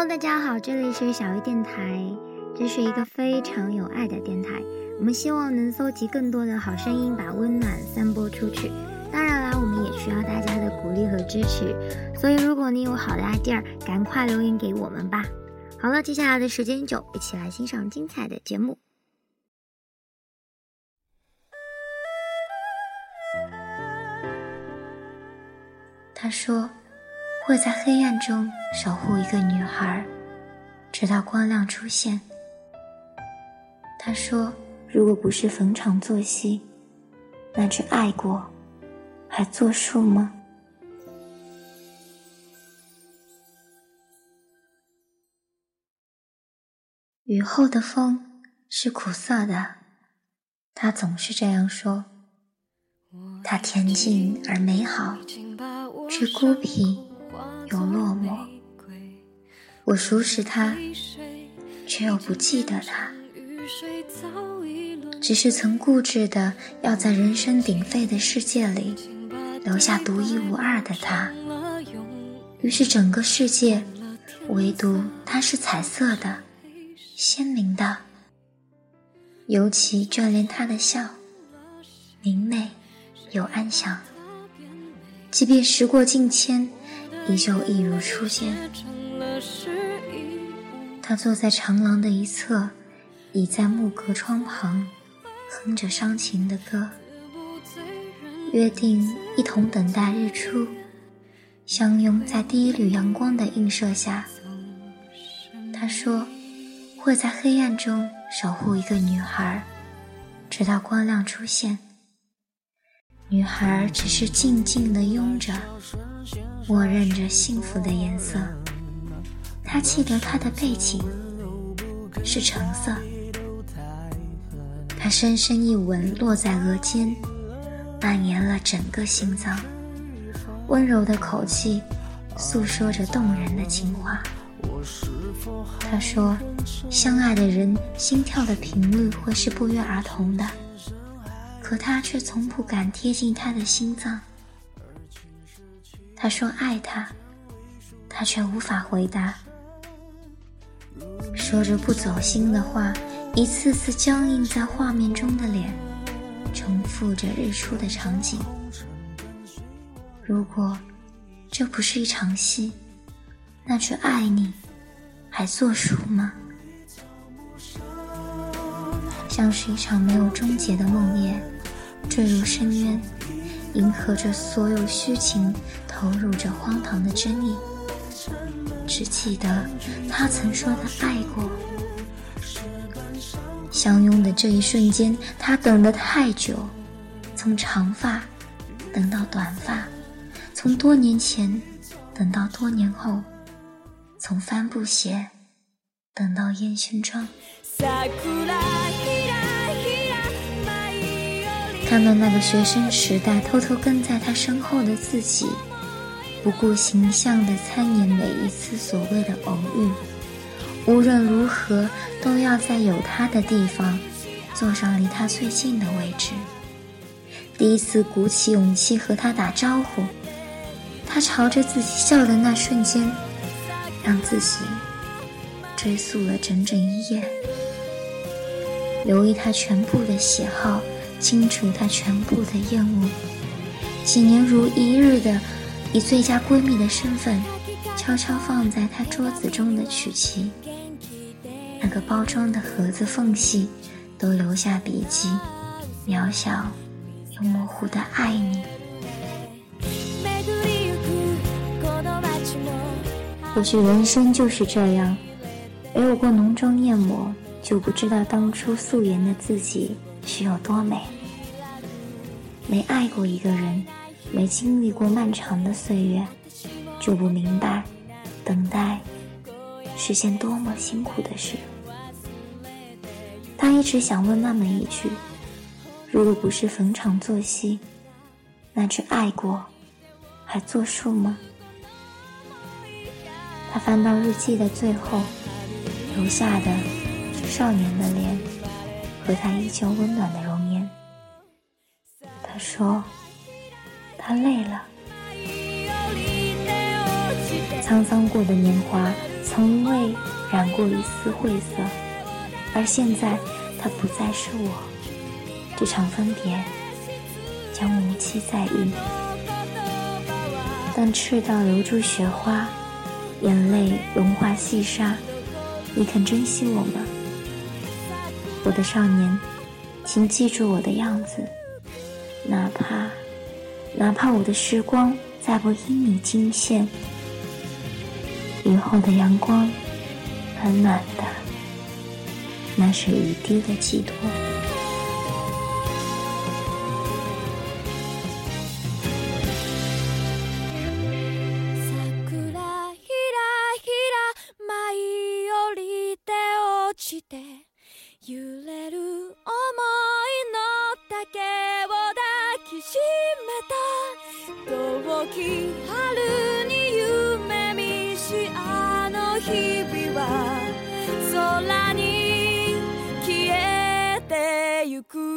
Hello，大家好，这里是小鱼电台，这是一个非常有爱的电台。我们希望能搜集更多的好声音，把温暖散播出去。当然啦，我们也需要大家的鼓励和支持。所以，如果你有好的 idea，赶快留言给我们吧。好了，接下来的时间就一起来欣赏精彩的节目。他说。会在黑暗中守护一个女孩，直到光亮出现。他说：“如果不是逢场作戏，那只爱过还作数吗？”雨后的风是苦涩的，他总是这样说。它恬静而美好，却孤僻。我熟识他，却又不记得他。只是曾固执的要在人声鼎沸的世界里留下独一无二的他。于是整个世界，唯独他是彩色的、鲜明的。尤其眷恋他的笑，明媚又安详。即便时过境迁。依旧一如初见。他坐在长廊的一侧，倚在木格窗旁，哼着伤情的歌。约定一同等待日出，相拥在第一缕阳光的映射下。他说，会在黑暗中守护一个女孩，直到光亮出现。女孩只是静静地拥着。默认着幸福的颜色，他记得他的背景是橙色。他深深一吻落在额间，蔓延了整个心脏。温柔的口气诉说着动人的情话。他说：“相爱的人心跳的频率会是不约而同的，可他却从不敢贴近他的心脏。”他说爱他，他却无法回答。说着不走心的话，一次次僵硬在画面中的脸，重复着日出的场景。如果这不是一场戏，那句爱你还作数吗？像是一场没有终结的梦魇，坠入深渊。迎合着所有虚情，投入着荒唐的真意，只记得他曾说的爱过。相拥的这一瞬间，他等得太久，从长发等到短发，从多年前等到多年后，从帆布鞋等到烟熏妆。看到那个学生时代偷偷跟在他身后的自己，不顾形象的参演每一次所谓的偶遇，无论如何都要在有他的地方坐上离他最近的位置。第一次鼓起勇气和他打招呼，他朝着自己笑的那瞬间，让自己追溯了整整一夜，留意他全部的喜好。清除他全部的厌恶，几年如一日的以最佳闺蜜的身份，悄悄放在她桌子中的曲奇，那个包装的盒子缝隙，都留下笔记，渺小又模糊的爱你。或许人生就是这样，没有过浓妆艳抹，就不知道当初素颜的自己。是有多美？没爱过一个人，没经历过漫长的岁月，就不明白，等待是件多么辛苦的事。他一直想问那么一句：如果不是逢场作戏，那只爱过还作数吗？他翻到日记的最后，留下的是少年的脸。和他依旧温暖的容颜。他说：“他累了。”沧桑过的年华从未染过一丝晦涩，而现在他不再是我，这场分别将无期再遇。当赤道留住雪花，眼泪融化细沙，你肯珍惜我吗？我的少年，请记住我的样子，哪怕哪怕我的时光再不因你惊现。雨后的阳光，暖暖的，那是雨滴的寄托。春に夢見しあの日々は空に消えてゆく。